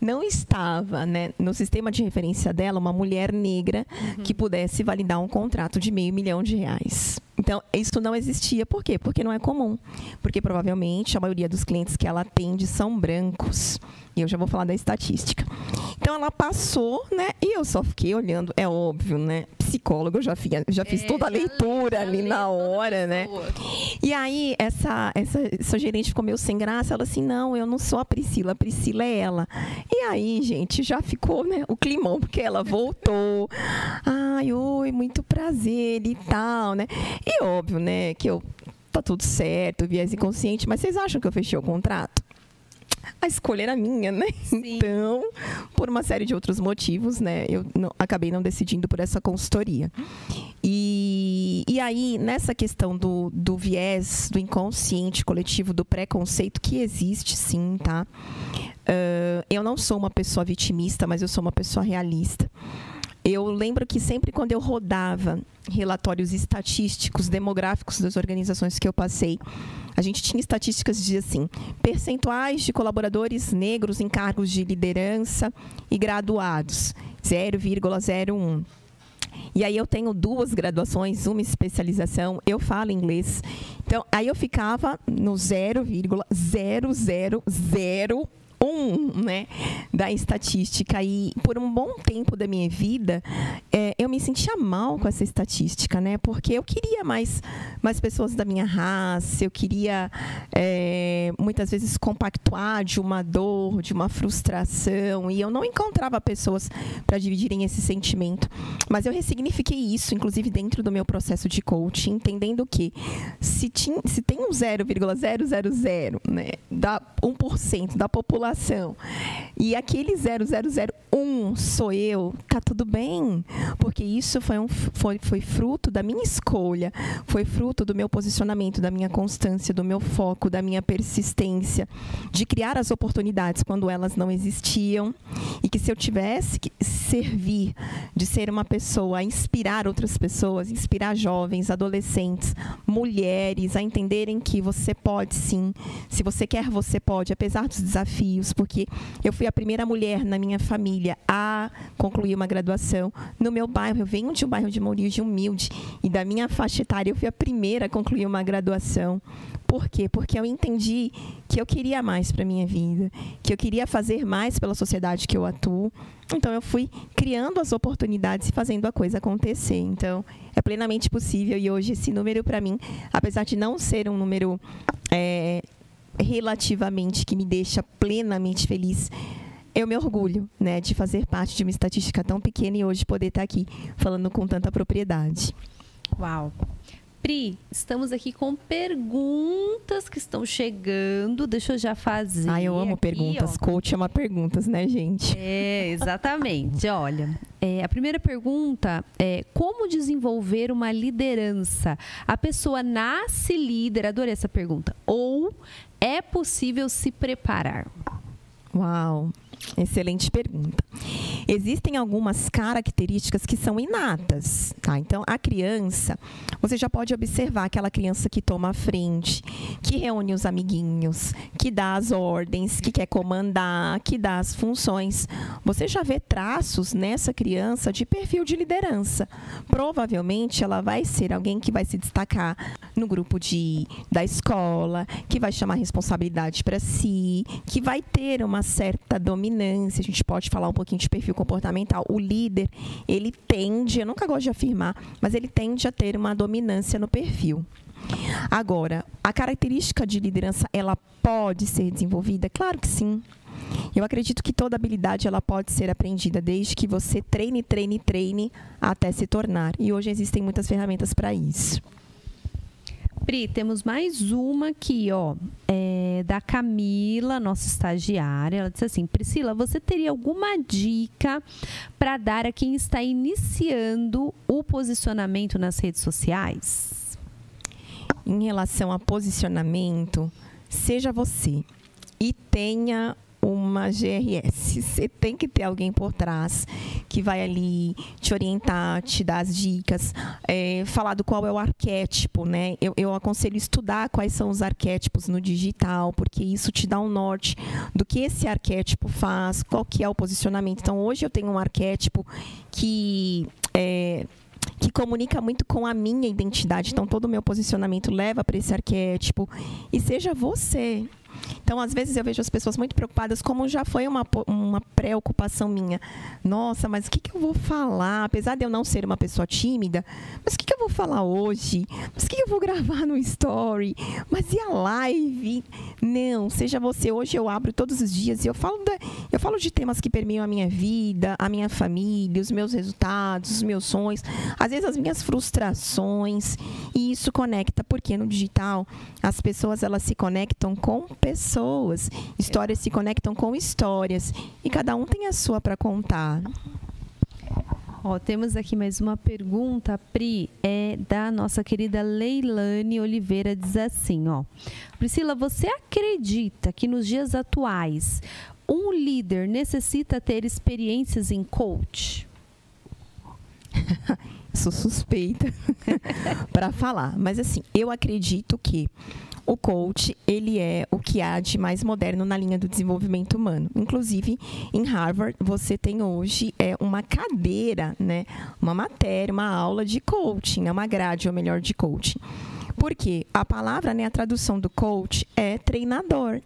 B: não estava, né, no sistema de referência dela uma mulher negra uhum. que pudesse validar um contrato de meio milhão de reais. Então, isso não existia. Por quê? Porque não é comum. Porque provavelmente a maioria dos clientes que ela atende são brancos. E eu já vou falar da estatística. Então ela passou, né? E eu só fiquei olhando, é óbvio, né? Psicólogo, eu já fiz, já fiz é, toda a leitura ali na hora, né? E aí essa, essa, essa gerente ficou meio sem graça, ela assim, não, eu não sou a Priscila, a Priscila é ela. E aí, gente, já ficou, né, o climão, porque ela voltou. Ai, oi, muito prazer e tal, né? E óbvio, né, que eu tá tudo certo, viés inconsciente, mas vocês acham que eu fechei o contrato? A escolha era minha, né? Sim. Então, por uma série de outros motivos, né, eu não, acabei não decidindo por essa consultoria. E, e aí, nessa questão do, do viés, do inconsciente coletivo, do preconceito, que existe sim, tá? Uh, eu não sou uma pessoa vitimista, mas eu sou uma pessoa realista. Eu lembro que sempre quando eu rodava relatórios estatísticos, demográficos das organizações que eu passei, a gente tinha estatísticas de assim, percentuais de colaboradores negros em cargos de liderança e graduados, 0,01. E aí eu tenho duas graduações, uma especialização, eu falo inglês. Então, aí eu ficava no 0,000 um, né, da estatística. E por um bom tempo da minha vida, é, eu me sentia mal com essa estatística, né? Porque eu queria mais, mais pessoas da minha raça, eu queria é, muitas vezes compactuar de uma dor, de uma frustração, e eu não encontrava pessoas para dividirem esse sentimento. Mas eu ressignifiquei isso, inclusive dentro do meu processo de coaching, entendendo que se, tinha, se tem um 0,000, né, da 1% da população, e aquele 0001 sou eu, tá tudo bem, porque isso foi, um, foi, foi fruto da minha escolha, foi fruto do meu posicionamento, da minha constância, do meu foco, da minha persistência, de criar as oportunidades quando elas não existiam, e que se eu tivesse que servir de ser uma pessoa inspirar outras pessoas, inspirar jovens, adolescentes, mulheres a entenderem que você pode sim, se você quer, você pode, apesar dos desafios, porque eu fui a primeira mulher na minha família a concluir uma graduação no meu bairro. Eu venho de um bairro de origem humilde e da minha faixa etária eu fui a primeira a concluir uma graduação. Por quê? Porque eu entendi que eu queria mais para minha vida, que eu queria fazer mais pela sociedade que eu atuo. Então eu fui criando as oportunidades e fazendo a coisa acontecer. Então é plenamente possível e hoje esse número para mim, apesar de não ser um número é, relativamente que me deixa plenamente feliz, eu me orgulho, né, de fazer parte de uma estatística tão pequena e hoje poder estar aqui falando com tanta propriedade.
A: Uau. Pri, estamos aqui com perguntas que estão chegando. Deixa eu já fazer.
B: Ah, eu amo
A: aqui,
B: perguntas. Ó. Coach ama perguntas, né, gente?
A: É, exatamente. Olha, é, a primeira pergunta é como desenvolver uma liderança? A pessoa nasce líder, adorei essa pergunta. Ou é possível se preparar?
B: Uau, Excelente pergunta. Existem algumas características que são inatas, tá? Então, a criança, você já pode observar aquela criança que toma a frente, que reúne os amiguinhos, que dá as ordens, que quer comandar, que dá as funções. Você já vê traços nessa criança de perfil de liderança. Provavelmente ela vai ser alguém que vai se destacar no grupo de da escola, que vai chamar responsabilidade para si, que vai ter uma certa dominância dominância, a gente pode falar um pouquinho de perfil comportamental. O líder, ele tende, eu nunca gosto de afirmar, mas ele tende a ter uma dominância no perfil. Agora, a característica de liderança, ela pode ser desenvolvida? Claro que sim. Eu acredito que toda habilidade ela pode ser aprendida desde que você treine, treine, treine até se tornar. E hoje existem muitas ferramentas para isso.
A: Pri, temos mais uma aqui, ó, é, da Camila, nossa estagiária. Ela disse assim: Priscila, você teria alguma dica para dar a quem está iniciando o posicionamento nas redes sociais?
B: Em relação a posicionamento, seja você e tenha uma GRS. Você tem que ter alguém por trás que vai ali te orientar, te dar as dicas, é, falar do qual é o arquétipo, né? Eu, eu aconselho estudar quais são os arquétipos no digital, porque isso te dá um norte do que esse arquétipo faz, qual que é o posicionamento. Então, hoje eu tenho um arquétipo que é, que comunica muito com a minha identidade. Então, todo o meu posicionamento leva para esse arquétipo. E seja você. Então, às vezes, eu vejo as pessoas muito preocupadas, como já foi uma, uma preocupação minha. Nossa, mas o que, que eu vou falar? Apesar de eu não ser uma pessoa tímida, mas o que, que eu vou falar hoje? Mas o que, que eu vou [LAUGHS] gravar no story? Mas e a live? Não, seja você. Hoje eu abro todos os dias e eu falo, da, eu falo de temas que permeiam a minha vida, a minha família, os meus resultados, os meus sonhos, às vezes as minhas frustrações. E isso conecta, porque no digital as pessoas elas se conectam com pessoas. Histórias se conectam com histórias. E cada um tem a sua para contar.
A: Ó, temos aqui mais uma pergunta, Pri, é da nossa querida Leilane Oliveira, diz assim, ó. Priscila, você acredita que nos dias atuais um líder necessita ter experiências em coach? [LAUGHS]
B: Sou suspeita [LAUGHS] para falar, mas assim, eu acredito que o coach ele é o que há de mais moderno na linha do desenvolvimento humano. Inclusive, em Harvard, você tem hoje é, uma cadeira, né, uma matéria, uma aula de coaching, né, uma grade, ou melhor, de coaching. Porque a palavra, né, a tradução do coach é treinador.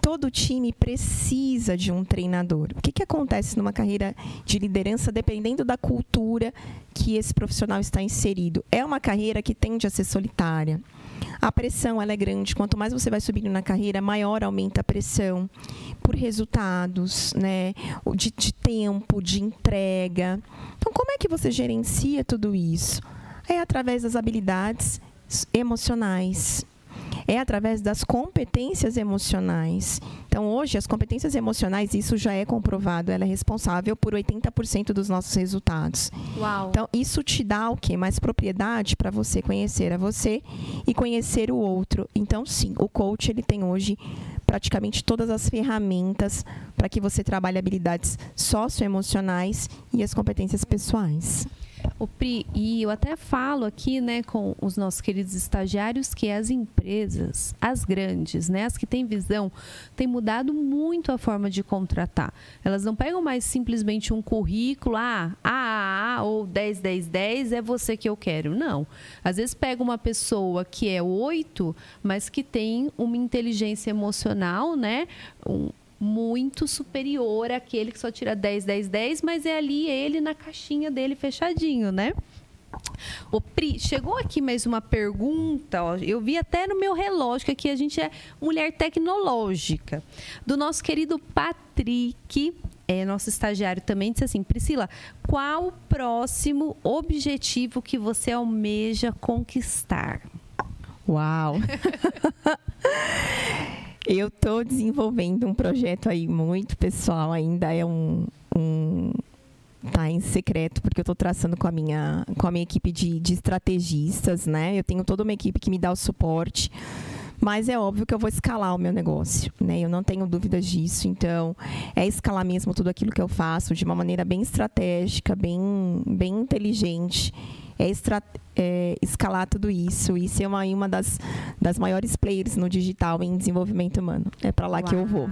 B: todo time precisa de um treinador. O que, que acontece numa carreira de liderança, dependendo da cultura que esse profissional está inserido? É uma carreira que tende a ser solitária. A pressão ela é grande. Quanto mais você vai subindo na carreira, maior aumenta a pressão por resultados, né? De, de tempo, de entrega. Então, como é que você gerencia tudo isso? É através das habilidades emocionais, é através das competências emocionais. Então, hoje, as competências emocionais, isso já é comprovado, ela é responsável por 80% dos nossos resultados.
A: Uau.
B: Então, isso te dá o quê? Mais propriedade para você conhecer a você e conhecer o outro. Então, sim, o coach, ele tem hoje praticamente todas as ferramentas para que você trabalhe habilidades socioemocionais e as competências pessoais.
A: O Pri, e eu até falo aqui, né, com os nossos queridos estagiários, que as empresas, as grandes, né, as que têm visão, têm mudado muito a forma de contratar. Elas não pegam mais simplesmente um currículo, ah, ah, ou 10, 10, 10 é você que eu quero. Não. Às vezes pega uma pessoa que é 8, mas que tem uma inteligência emocional, né, um, muito superior àquele que só tira 10, 10, 10, mas é ali ele na caixinha dele fechadinho, né? O Pri, chegou aqui mais uma pergunta, ó, eu vi até no meu relógio que aqui a gente é mulher tecnológica, do nosso querido Patrick, é, nosso estagiário também, disse assim, Priscila, qual o próximo objetivo que você almeja conquistar?
B: Uau! [LAUGHS] Eu estou desenvolvendo um projeto aí muito pessoal, ainda é um, um tá em secreto porque eu estou traçando com a minha com a minha equipe de, de estrategistas, né? Eu tenho toda uma equipe que me dá o suporte. Mas é óbvio que eu vou escalar o meu negócio, né? Eu não tenho dúvidas disso. Então, é escalar mesmo tudo aquilo que eu faço de uma maneira bem estratégica, bem, bem inteligente é, extra, é, escalar tudo isso e ser uma, uma das, das maiores players no digital em desenvolvimento humano. É para lá Uau. que eu vou.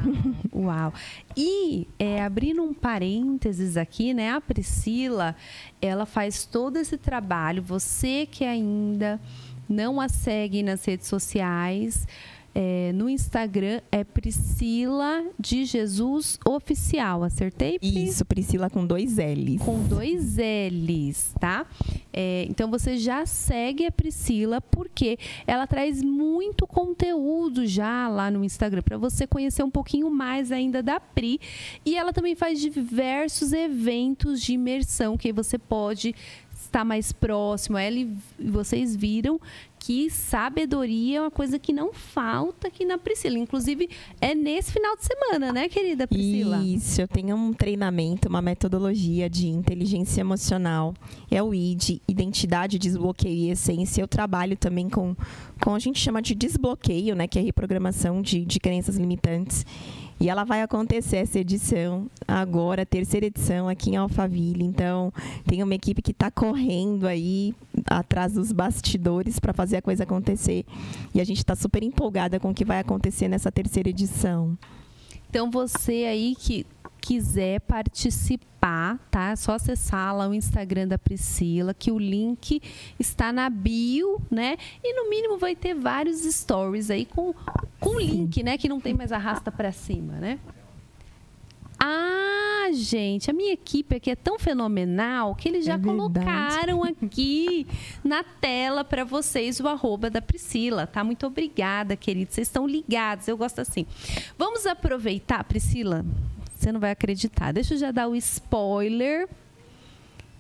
A: Uau! E é, abrindo um parênteses aqui, né? A Priscila, ela faz todo esse trabalho. Você que ainda não a segue nas redes sociais, é, no Instagram é Priscila de Jesus Oficial. Acertei?
B: Pri? Isso, Priscila com dois L's.
A: Com dois L's, tá? É, então você já segue a Priscila porque ela traz muito conteúdo já lá no Instagram para você conhecer um pouquinho mais ainda da Pri. E ela também faz diversos eventos de imersão que você pode estar mais próximo. Ela e vocês viram que sabedoria é uma coisa que não falta aqui na Priscila. Inclusive, é nesse final de semana, né, querida Priscila?
B: Isso, eu tenho um treinamento, uma metodologia de inteligência emocional. É o ID, Identidade, Desbloqueio e Essência. Eu trabalho também com, com a gente chama de desbloqueio, né, que é reprogramação de, de crenças limitantes. E ela vai acontecer essa edição agora, terceira edição aqui em Alphaville. Então, tem uma equipe que está correndo aí atrás dos bastidores para fazer a coisa acontecer. E a gente está super empolgada com o que vai acontecer nessa terceira edição.
A: Então, você aí que quiser participar, tá? É só acessar lá o Instagram da Priscila, que o link está na bio, né? E no mínimo vai ter vários stories aí com com link, né? Que não tem mais arrasta para cima, né? Ah, gente, a minha equipe aqui é tão fenomenal que eles já é colocaram [LAUGHS] aqui na tela para vocês o arroba da Priscila, tá? Muito obrigada, queridos. Vocês estão ligados, eu gosto assim. Vamos aproveitar, Priscila. Você não vai acreditar. Deixa eu já dar o spoiler.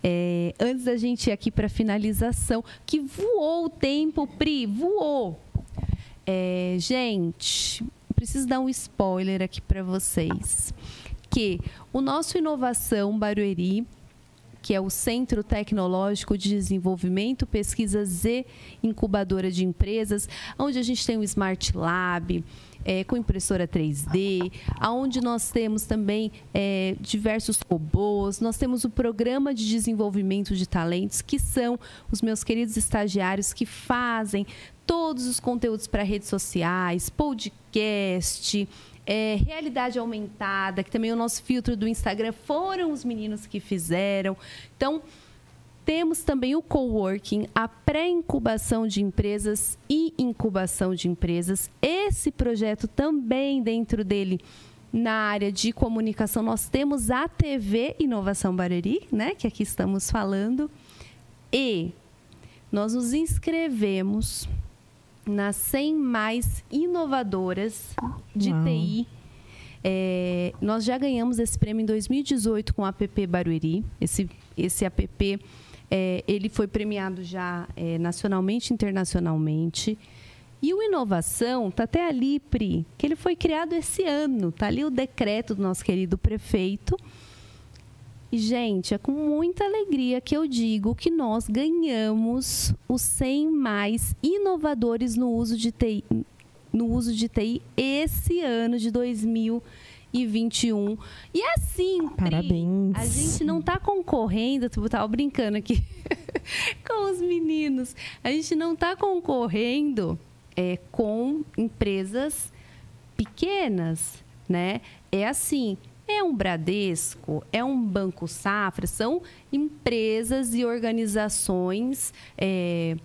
A: É, antes da gente ir aqui para finalização, que voou o tempo, Pri, voou. É, gente, preciso dar um spoiler aqui para vocês. Que o nosso Inovação Barueri, que é o Centro Tecnológico de Desenvolvimento, Pesquisas e Incubadora de Empresas, onde a gente tem o Smart Lab, é, com impressora 3D, aonde nós temos também é, diversos robôs, nós temos o programa de desenvolvimento de talentos, que são os meus queridos estagiários que fazem todos os conteúdos para redes sociais, podcast, é, realidade aumentada, que também é o nosso filtro do Instagram foram os meninos que fizeram. Então, Temos também o coworking, a pré-incubação de empresas e incubação de empresas. Esse projeto também dentro dele na área de comunicação nós temos a TV Inovação Barueri, né, que aqui estamos falando, e nós nos inscrevemos nas 100 mais inovadoras de Uau. TI. É, nós já ganhamos esse prêmio em 2018 com o app Barueri. Esse, esse app é, ele foi premiado já é, nacionalmente e internacionalmente. E o Inovação está até ali, Pri, que ele foi criado esse ano. Está ali o decreto do nosso querido prefeito. E, gente, é com muita alegria que eu digo que nós ganhamos os 100 mais inovadores no uso de TI, no uso de TI esse ano de 2020 e 21. E assim,
B: Parabéns.
A: a gente não está concorrendo, eu estava brincando aqui [LAUGHS] com os meninos, a gente não está concorrendo é, com empresas pequenas, né? É assim, é um Bradesco, é um Banco Safra, são empresas e organizações é,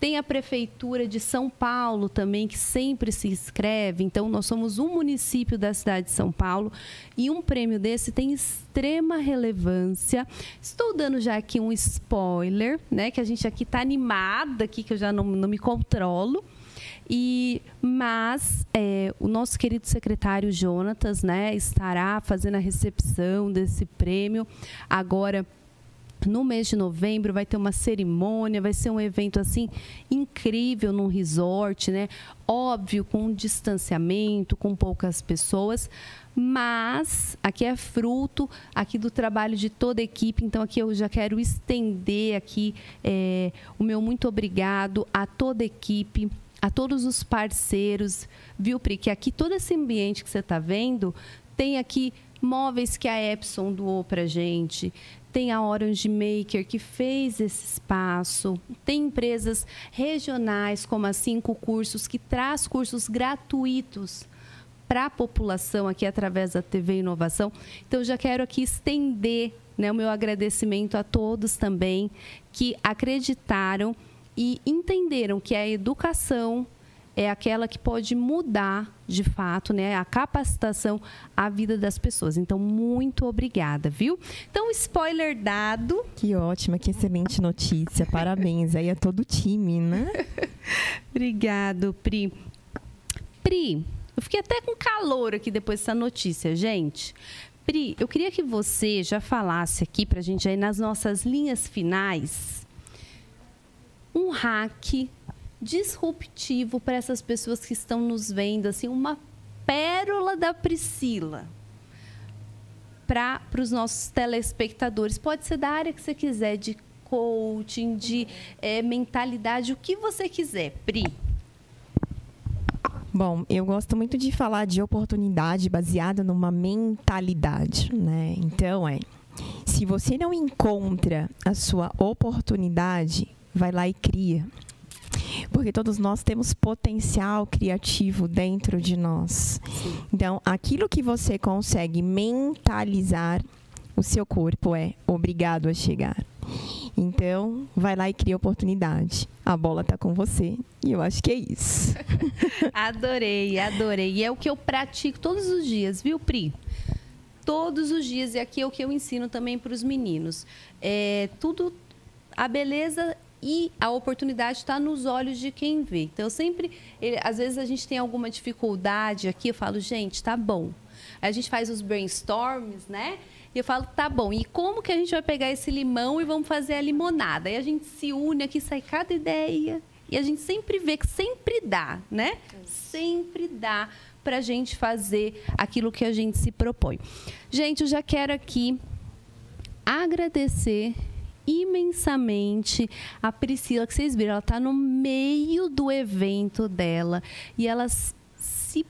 A: tem a Prefeitura de São Paulo também, que sempre se inscreve. Então, nós somos um município da cidade de São Paulo e um prêmio desse tem extrema relevância. Estou dando já aqui um spoiler, né? Que a gente aqui está animada, aqui, que eu já não, não me controlo. E, mas é, o nosso querido secretário Jonatas né, estará fazendo a recepção desse prêmio agora no mês de novembro vai ter uma cerimônia, vai ser um evento assim incrível num resort, né? Óbvio, com distanciamento, com poucas pessoas, mas aqui é fruto aqui do trabalho de toda a equipe. Então aqui eu já quero estender aqui é, o meu muito obrigado a toda a equipe, a todos os parceiros, viu, Pri? Que aqui todo esse ambiente que você está vendo tem aqui móveis que a Epson doou para gente, tem a Orange Maker que fez esse espaço, tem empresas regionais como a Cinco Cursos que traz cursos gratuitos para a população aqui através da TV Inovação. Então já quero aqui estender né, o meu agradecimento a todos também que acreditaram e entenderam que a educação é aquela que pode mudar de fato, né, a capacitação a vida das pessoas. Então, muito obrigada, viu? Então, spoiler dado.
B: Que ótima, que excelente notícia. Parabéns aí a todo o time, né? [LAUGHS]
A: Obrigado, Pri. Pri, eu fiquei até com calor aqui depois dessa notícia, gente. Pri, eu queria que você já falasse aqui para a gente aí nas nossas linhas finais um hack disruptivo para essas pessoas que estão nos vendo, assim, uma pérola da Priscila para os nossos telespectadores. Pode ser da área que você quiser, de coaching, de é, mentalidade, o que você quiser. Pri.
B: Bom, eu gosto muito de falar de oportunidade baseada numa mentalidade, né? Então é, se você não encontra a sua oportunidade, vai lá e cria. Porque todos nós temos potencial criativo dentro de nós. Sim. Então, aquilo que você consegue mentalizar, o seu corpo é obrigado a chegar. Então, vai lá e cria oportunidade. A bola está com você. E eu acho que é isso. [LAUGHS]
A: adorei, adorei. E é o que eu pratico todos os dias, viu, Pri? Todos os dias. E aqui é o que eu ensino também para os meninos. É, tudo. A beleza e a oportunidade está nos olhos de quem vê. Então, sempre, ele, às vezes a gente tem alguma dificuldade aqui, eu falo, gente, tá bom. A gente faz os brainstorms, né? E eu falo, tá bom, e como que a gente vai pegar esse limão e vamos fazer a limonada? Aí a gente se une aqui, sai cada ideia. E a gente sempre vê que sempre dá, né? Sempre dá para a gente fazer aquilo que a gente se propõe. Gente, eu já quero aqui agradecer imensamente a Priscila, que vocês viram, ela está no meio do evento dela e ela se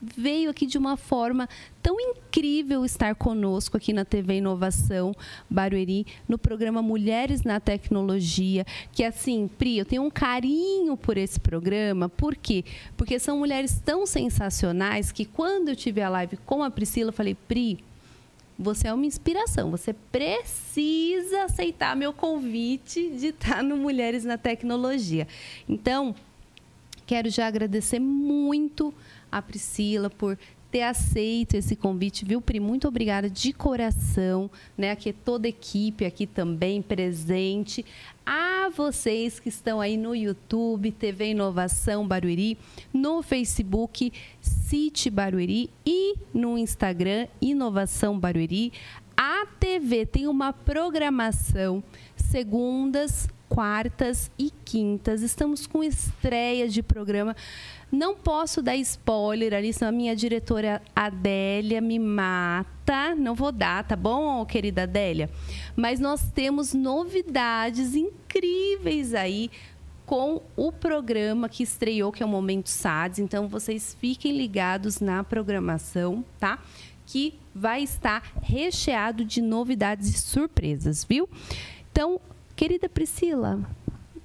A: veio aqui de uma forma tão incrível estar conosco aqui na TV Inovação Barueri, no programa Mulheres na Tecnologia, que assim, Pri, eu tenho um carinho por esse programa, por quê? Porque são mulheres tão sensacionais que quando eu tive a live com a Priscila, eu falei, Pri, você é uma inspiração. Você precisa aceitar meu convite de estar no Mulheres na Tecnologia. Então, quero já agradecer muito a Priscila por ter aceito esse convite, viu, Pri? Muito obrigada de coração, né? Aqui é toda a equipe aqui também presente. A vocês que estão aí no YouTube, TV Inovação Barueri, no Facebook City Barueri e no Instagram Inovação Barueri. A TV tem uma programação segundas, quartas e quintas. Estamos com estreia de programa. Não posso dar spoiler ali, senão a minha diretora Adélia me mata. Não vou dar, tá bom, querida Adélia? Mas nós temos novidades incríveis aí com o programa que estreou, que é o Momento SADS. Então, vocês fiquem ligados na programação, tá? Que vai estar recheado de novidades e surpresas, viu? Então, querida Priscila,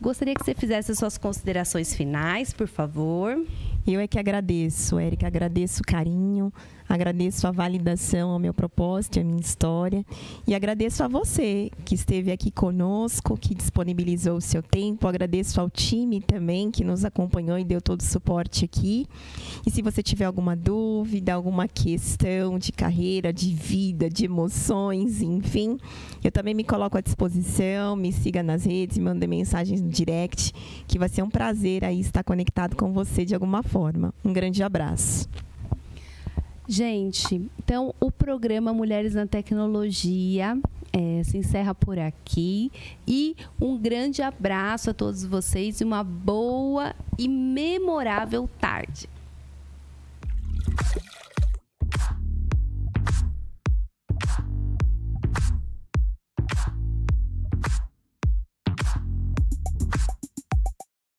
A: Gostaria que você fizesse as suas considerações finais, por favor.
B: Eu é que agradeço, Érica, agradeço o carinho, agradeço a validação ao meu propósito, à minha história e agradeço a você que esteve aqui conosco, que disponibilizou o seu tempo, agradeço ao time também que nos acompanhou e deu todo o suporte aqui. E se você tiver alguma dúvida, alguma questão de carreira, de vida, de emoções, enfim, eu também me coloco à disposição, me siga nas redes, me mande mensagens no direct, que vai ser um prazer aí estar conectado com você de alguma forma. Um grande abraço.
A: Gente, então o programa Mulheres na Tecnologia é, se encerra por aqui. E um grande abraço a todos vocês e uma boa e memorável tarde.